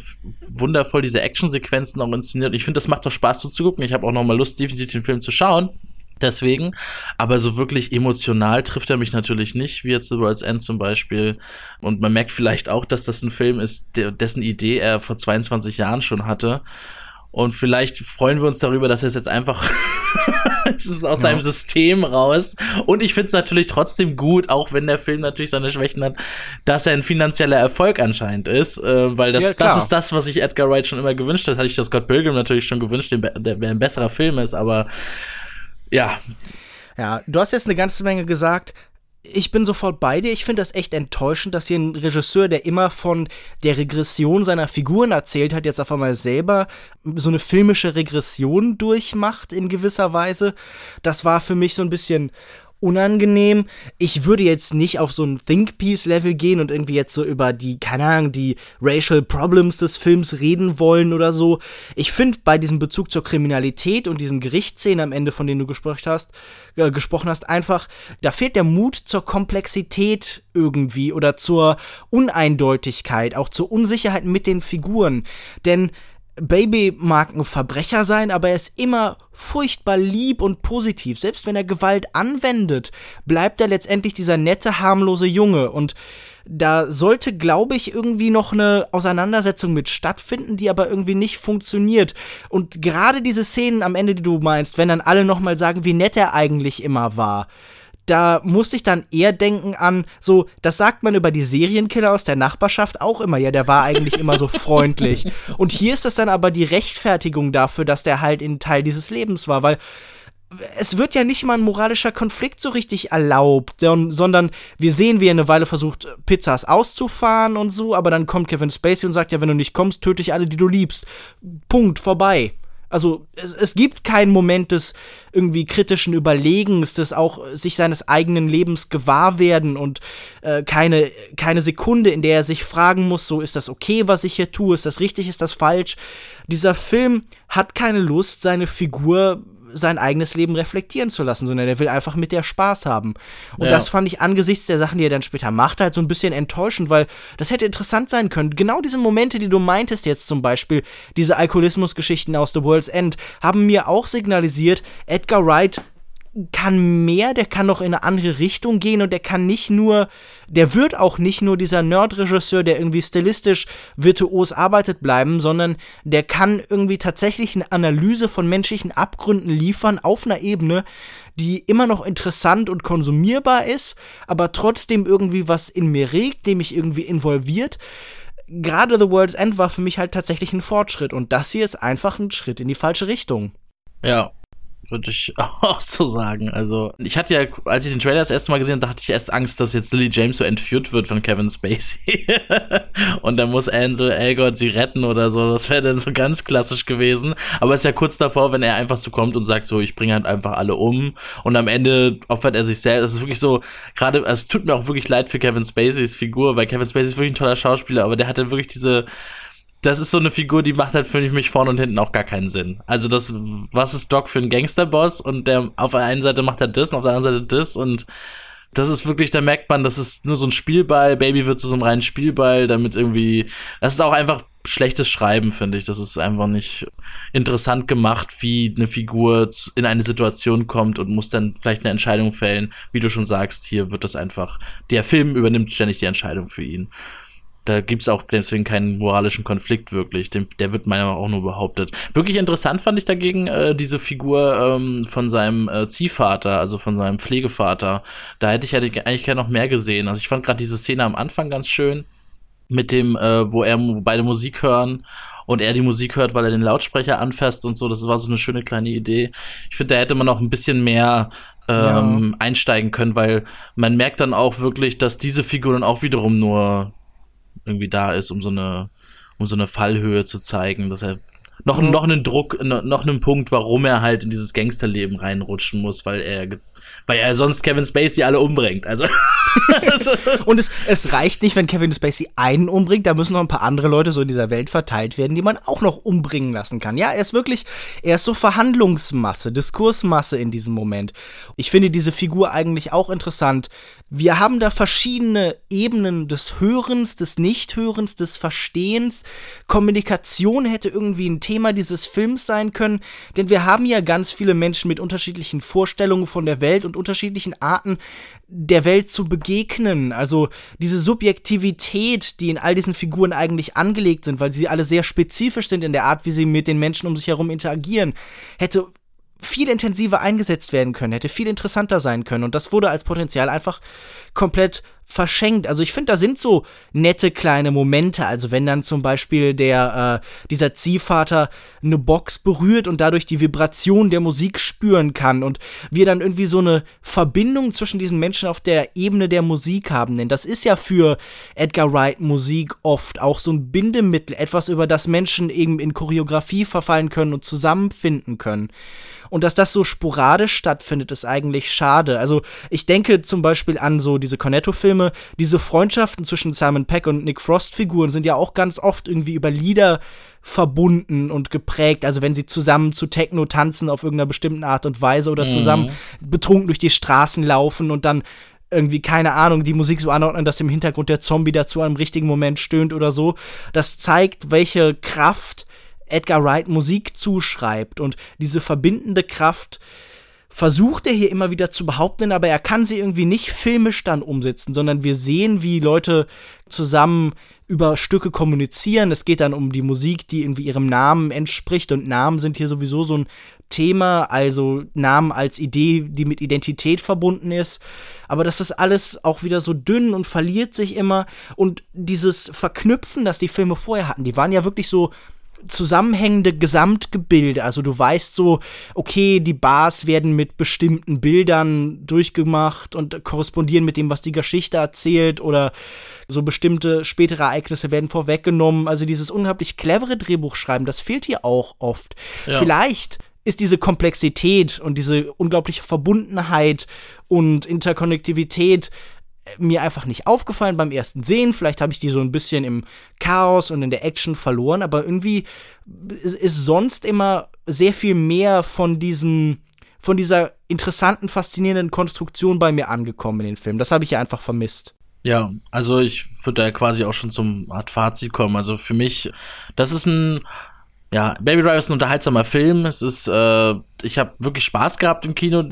wundervoll diese Actionsequenzen auch inszeniert. Ich finde, das macht doch Spaß so zu gucken. Ich habe auch nochmal Lust, definitiv den Film zu schauen. Deswegen, aber so wirklich emotional trifft er mich natürlich nicht, wie jetzt The World's End zum Beispiel. Und man merkt vielleicht auch, dass das ein Film ist, dessen Idee er vor 22 Jahren schon hatte und vielleicht freuen wir uns darüber, dass er es jetzt einfach [LAUGHS] es ist aus ja. seinem System raus. Und ich finde es natürlich trotzdem gut, auch wenn der Film natürlich seine Schwächen hat, dass er ein finanzieller Erfolg anscheinend ist. Äh, weil das, ja, das ist das, was sich Edgar Wright schon immer gewünscht hat. Hatte ich das Scott Pilgrim natürlich schon gewünscht, der, der ein besserer Film ist, aber ja. Ja, du hast jetzt eine ganze Menge gesagt ich bin sofort bei dir. Ich finde das echt enttäuschend, dass hier ein Regisseur, der immer von der Regression seiner Figuren erzählt hat, jetzt auf einmal selber so eine filmische Regression durchmacht in gewisser Weise. Das war für mich so ein bisschen unangenehm. Ich würde jetzt nicht auf so ein Think-Piece-Level gehen und irgendwie jetzt so über die, keine Ahnung, die Racial Problems des Films reden wollen oder so. Ich finde bei diesem Bezug zur Kriminalität und diesen Gerichtsszenen am Ende, von denen du gesprochen hast, äh, gesprochen hast, einfach, da fehlt der Mut zur Komplexität irgendwie oder zur Uneindeutigkeit, auch zur Unsicherheit mit den Figuren. Denn Baby mag ein Verbrecher sein, aber er ist immer furchtbar lieb und positiv. Selbst wenn er Gewalt anwendet, bleibt er letztendlich dieser nette, harmlose Junge. Und da sollte, glaube ich, irgendwie noch eine Auseinandersetzung mit stattfinden, die aber irgendwie nicht funktioniert. Und gerade diese Szenen am Ende, die du meinst, wenn dann alle nochmal sagen, wie nett er eigentlich immer war da musste ich dann eher denken an, so, das sagt man über die Serienkiller aus der Nachbarschaft auch immer, ja, der war eigentlich immer so freundlich. [LAUGHS] Und hier ist es dann aber die Rechtfertigung dafür, dass der halt ein Teil dieses Lebens war, weil es wird ja nicht mal ein moralischer Konflikt so richtig erlaubt, sondern wir sehen, wie er eine Weile versucht, Pizzas auszufahren und so, aber dann kommt Kevin Spacey und sagt, ja, wenn du nicht kommst, töte ich alle, die du liebst. Punkt, vorbei. Also es, es gibt keinen Moment des irgendwie kritischen Überlegens, des auch sich seines eigenen Lebens gewahr werden und äh, keine, keine Sekunde, in der er sich fragen muss, so ist das okay, was ich hier tue, ist das richtig, ist das falsch. Dieser Film hat keine Lust, seine Figur sein eigenes Leben reflektieren zu lassen, sondern er will einfach mit der Spaß haben. Und ja. das fand ich angesichts der Sachen, die er dann später macht, halt so ein bisschen enttäuschend, weil das hätte interessant sein können. Genau diese Momente, die du meintest jetzt zum Beispiel, diese Alkoholismus-Geschichten aus The World's End, haben mir auch signalisiert, Edgar Wright kann mehr, der kann noch in eine andere Richtung gehen und der kann nicht nur, der wird auch nicht nur dieser Nerd-Regisseur, der irgendwie stilistisch virtuos arbeitet bleiben, sondern der kann irgendwie tatsächlich eine Analyse von menschlichen Abgründen liefern auf einer Ebene, die immer noch interessant und konsumierbar ist, aber trotzdem irgendwie was in mir regt, dem mich irgendwie involviert. Gerade The World's End war für mich halt tatsächlich ein Fortschritt und das hier ist einfach ein Schritt in die falsche Richtung. Ja, würde ich [LAUGHS] auch so sagen. Also, ich hatte ja, als ich den Trailer das erste Mal gesehen habe, hatte ich erst Angst, dass jetzt Lily James so entführt wird von Kevin Spacey. [LAUGHS] und dann muss Ansel Elgort sie retten oder so. Das wäre dann so ganz klassisch gewesen. Aber es ist ja kurz davor, wenn er einfach so kommt und sagt so, ich bringe halt einfach alle um. Und am Ende opfert er sich selbst. Das ist wirklich so, gerade, es tut mir auch wirklich leid für Kevin Spaceys Figur, weil Kevin Spacey ist wirklich ein toller Schauspieler, aber der hat dann wirklich diese, das ist so eine Figur, die macht halt für mich vorne und hinten auch gar keinen Sinn. Also das, was ist Doc für ein Gangsterboss und der auf der einen Seite macht er das und auf der anderen Seite das und das ist wirklich, da merkt man, das ist nur so ein Spielball, Baby wird zu so einem reinen Spielball, damit irgendwie, das ist auch einfach schlechtes Schreiben, finde ich. Das ist einfach nicht interessant gemacht, wie eine Figur in eine Situation kommt und muss dann vielleicht eine Entscheidung fällen. Wie du schon sagst, hier wird das einfach, der Film übernimmt ständig die Entscheidung für ihn da gibt's auch deswegen keinen moralischen Konflikt wirklich. Den, der wird meiner Meinung nach auch nur behauptet. Wirklich interessant fand ich dagegen äh, diese Figur ähm, von seinem äh, Ziehvater, also von seinem Pflegevater. Da hätte ich ja eigentlich gerne noch mehr gesehen. Also ich fand gerade diese Szene am Anfang ganz schön mit dem, äh, wo er wo beide Musik hören und er die Musik hört, weil er den Lautsprecher anfasst und so. Das war so eine schöne kleine Idee. Ich finde, da hätte man noch ein bisschen mehr ähm, ja. einsteigen können, weil man merkt dann auch wirklich, dass diese Figur dann auch wiederum nur irgendwie da ist, um so eine, um so eine Fallhöhe zu zeigen, dass er noch, mhm. noch einen Druck, noch einen Punkt, warum er halt in dieses Gangsterleben reinrutschen muss, weil er, weil er sonst Kevin Spacey alle umbringt. [LAUGHS] Also. und es, es reicht nicht, wenn Kevin Spacey einen umbringt, da müssen noch ein paar andere Leute so in dieser Welt verteilt werden, die man auch noch umbringen lassen kann. Ja, er ist wirklich, er ist so Verhandlungsmasse, Diskursmasse in diesem Moment. Ich finde diese Figur eigentlich auch interessant. Wir haben da verschiedene Ebenen des Hörens, des Nichthörens, des Verstehens. Kommunikation hätte irgendwie ein Thema dieses Films sein können, denn wir haben ja ganz viele Menschen mit unterschiedlichen Vorstellungen von der Welt und unterschiedlichen Arten der Welt zu begegnen. Also diese Subjektivität, die in all diesen Figuren eigentlich angelegt sind, weil sie alle sehr spezifisch sind in der Art, wie sie mit den Menschen um sich herum interagieren, hätte viel intensiver eingesetzt werden können, hätte viel interessanter sein können. Und das wurde als Potenzial einfach komplett verschenkt. Also ich finde, da sind so nette kleine Momente. Also wenn dann zum Beispiel der äh, dieser Ziehvater eine Box berührt und dadurch die Vibration der Musik spüren kann und wir dann irgendwie so eine Verbindung zwischen diesen Menschen auf der Ebene der Musik haben. Denn das ist ja für Edgar Wright Musik oft auch so ein Bindemittel, etwas über das Menschen eben in Choreografie verfallen können und zusammenfinden können. Und dass das so sporadisch stattfindet, ist eigentlich schade. Also ich denke zum Beispiel an so diese Cornetto-Filme, diese Freundschaften zwischen Simon Peck und Nick Frost-Figuren sind ja auch ganz oft irgendwie über Lieder verbunden und geprägt. Also wenn sie zusammen zu Techno tanzen auf irgendeiner bestimmten Art und Weise oder mhm. zusammen betrunken durch die Straßen laufen und dann irgendwie, keine Ahnung, die Musik so anordnen, dass im Hintergrund der Zombie dazu einem richtigen Moment stöhnt oder so. Das zeigt, welche Kraft Edgar Wright Musik zuschreibt und diese verbindende Kraft versucht er hier immer wieder zu behaupten, aber er kann sie irgendwie nicht filmisch dann umsetzen, sondern wir sehen, wie Leute zusammen über Stücke kommunizieren. Es geht dann um die Musik, die irgendwie ihrem Namen entspricht und Namen sind hier sowieso so ein Thema, also Namen als Idee, die mit Identität verbunden ist. Aber das ist alles auch wieder so dünn und verliert sich immer. Und dieses Verknüpfen, das die Filme vorher hatten, die waren ja wirklich so zusammenhängende Gesamtgebilde. Also du weißt so, okay, die Bars werden mit bestimmten Bildern durchgemacht und korrespondieren mit dem, was die Geschichte erzählt oder so bestimmte spätere Ereignisse werden vorweggenommen. Also dieses unglaublich clevere Drehbuchschreiben, das fehlt hier auch oft. Ja. Vielleicht ist diese Komplexität und diese unglaubliche Verbundenheit und Interkonnektivität mir einfach nicht aufgefallen beim ersten Sehen. Vielleicht habe ich die so ein bisschen im Chaos und in der Action verloren, aber irgendwie ist, sonst immer sehr viel mehr von diesen von dieser interessanten, faszinierenden Konstruktion bei mir angekommen in den Film. Das habe ich ja einfach vermisst. Ja, also ich würde da quasi auch schon zum Art Fazit kommen. Also für mich, das ist ein ja, Baby Driver ist ein unterhaltsamer Film. Es ist, äh, ich habe wirklich Spaß gehabt im Kino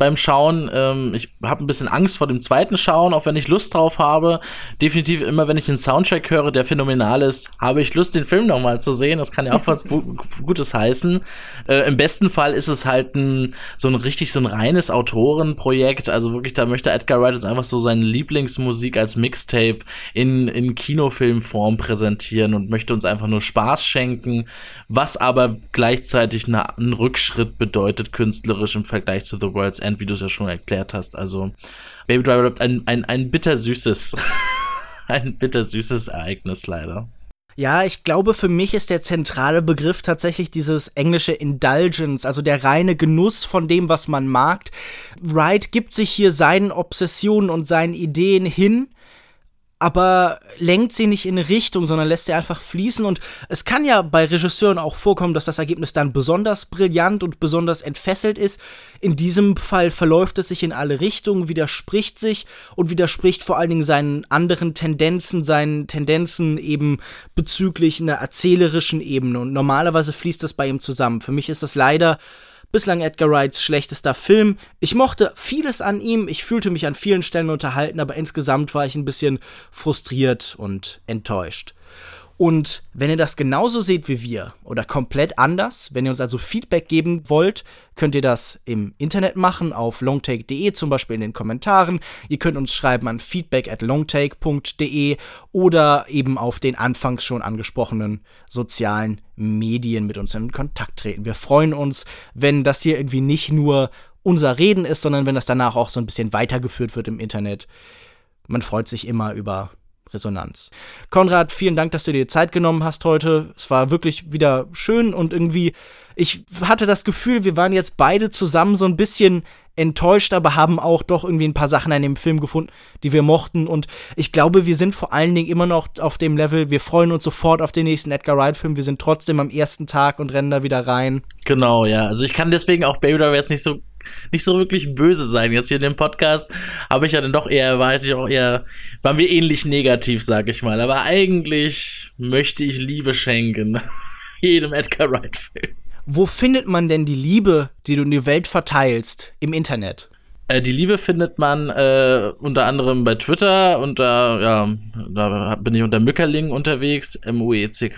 beim Schauen. Ähm, ich habe ein bisschen Angst vor dem zweiten Schauen, auch wenn ich Lust drauf habe. Definitiv immer, wenn ich den Soundtrack höre, der phänomenal ist, habe ich Lust, den Film nochmal zu sehen. Das kann ja auch was [LAUGHS] Gutes heißen. Äh, Im besten Fall ist es halt ein, so ein richtig so ein reines Autorenprojekt. Also wirklich, da möchte Edgar Wright jetzt einfach so seine Lieblingsmusik als Mixtape in, in Kinofilmform präsentieren und möchte uns einfach nur Spaß schenken, was aber gleichzeitig eine, einen Rückschritt bedeutet, künstlerisch im Vergleich zu The World's End End, wie du es ja schon erklärt hast. Also Baby Driver bleibt ein, ein, ein bittersüßes, [LAUGHS] ein bittersüßes Ereignis leider. Ja, ich glaube, für mich ist der zentrale Begriff tatsächlich dieses englische Indulgence, also der reine Genuss von dem, was man mag. Wright gibt sich hier seinen Obsessionen und seinen Ideen hin aber lenkt sie nicht in eine Richtung, sondern lässt sie einfach fließen. Und es kann ja bei Regisseuren auch vorkommen, dass das Ergebnis dann besonders brillant und besonders entfesselt ist. In diesem Fall verläuft es sich in alle Richtungen, widerspricht sich und widerspricht vor allen Dingen seinen anderen Tendenzen, seinen Tendenzen eben bezüglich einer erzählerischen Ebene. Und normalerweise fließt das bei ihm zusammen. Für mich ist das leider bislang Edgar Wrights schlechtester Film. Ich mochte vieles an ihm, ich fühlte mich an vielen Stellen unterhalten, aber insgesamt war ich ein bisschen frustriert und enttäuscht. Und wenn ihr das genauso seht wie wir oder komplett anders, wenn ihr uns also Feedback geben wollt, könnt ihr das im Internet machen, auf longtake.de, zum Beispiel in den Kommentaren. Ihr könnt uns schreiben an feedback at longtake.de oder eben auf den anfangs schon angesprochenen sozialen Medien mit uns in Kontakt treten. Wir freuen uns, wenn das hier irgendwie nicht nur unser Reden ist, sondern wenn das danach auch so ein bisschen weitergeführt wird im Internet. Man freut sich immer über Resonanz. Konrad, vielen Dank, dass du dir Zeit genommen hast heute. Es war wirklich wieder schön und irgendwie, ich hatte das Gefühl, wir waren jetzt beide zusammen so ein bisschen enttäuscht, aber haben auch doch irgendwie ein paar Sachen an dem Film gefunden, die wir mochten. Und ich glaube, wir sind vor allen Dingen immer noch auf dem Level, wir freuen uns sofort auf den nächsten Edgar Wright-Film. Wir sind trotzdem am ersten Tag und rennen da wieder rein. Genau, ja. Also ich kann deswegen auch Baby Driver jetzt nicht so nicht so wirklich böse sein. Jetzt hier in dem Podcast habe ich ja dann doch eher, war ich auch eher, waren wir ähnlich negativ, sag ich mal. Aber eigentlich möchte ich Liebe schenken. [LAUGHS] Jedem Edgar Wright-Film. Wo findet man denn die Liebe, die du in die Welt verteilst, im Internet? Äh, die Liebe findet man äh, unter anderem bei Twitter unter, ja, da bin ich unter Mückerling unterwegs, M-U-E-C-K-E-L-I-N-G.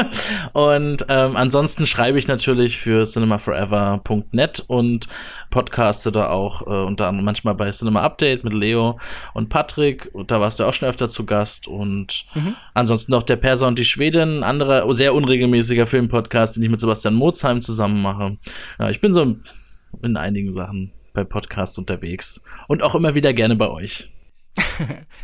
[LAUGHS] und ähm, ansonsten schreibe ich natürlich für cinemaforever.net und podcaste da auch äh, unter anderem manchmal bei Cinema Update mit Leo und Patrick. Und da warst du auch schon öfter zu Gast. Und mhm. ansonsten noch der Perser und die Schwedin, anderer sehr unregelmäßiger Filmpodcast, den ich mit Sebastian Mozheim zusammen mache. Ja, ich bin so in einigen Sachen bei Podcasts unterwegs und auch immer wieder gerne bei euch.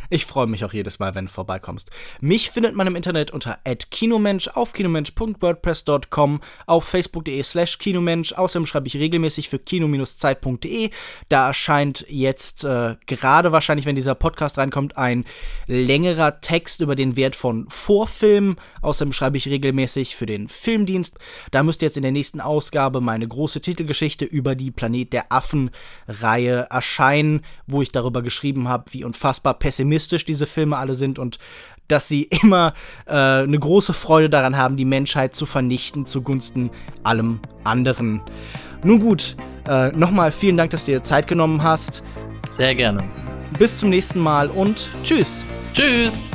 Ich freue mich auch jedes Mal, wenn du vorbeikommst. Mich findet man im Internet unter @kinomensch auf kinomensch.wordpress.com, auf facebook.de slash kinomensch. Außerdem schreibe ich regelmäßig für kino-zeit.de. Da erscheint jetzt äh, gerade wahrscheinlich, wenn dieser Podcast reinkommt, ein längerer Text über den Wert von Vorfilmen. Außerdem schreibe ich regelmäßig für den Filmdienst. Da müsste jetzt in der nächsten Ausgabe meine große Titelgeschichte über die Planet der Affen-Reihe erscheinen, wo ich darüber geschrieben habe, wie unfassbar unfassbar pessimistisch diese Filme alle sind und dass sie [LAUGHS] immer äh, eine große Freude daran haben, die Menschheit zu vernichten zugunsten allem anderen. Nun gut, äh, nochmal vielen Dank, dass du dir Zeit genommen hast. Sehr gerne. Bis zum nächsten Mal und tschüss. Tschüss.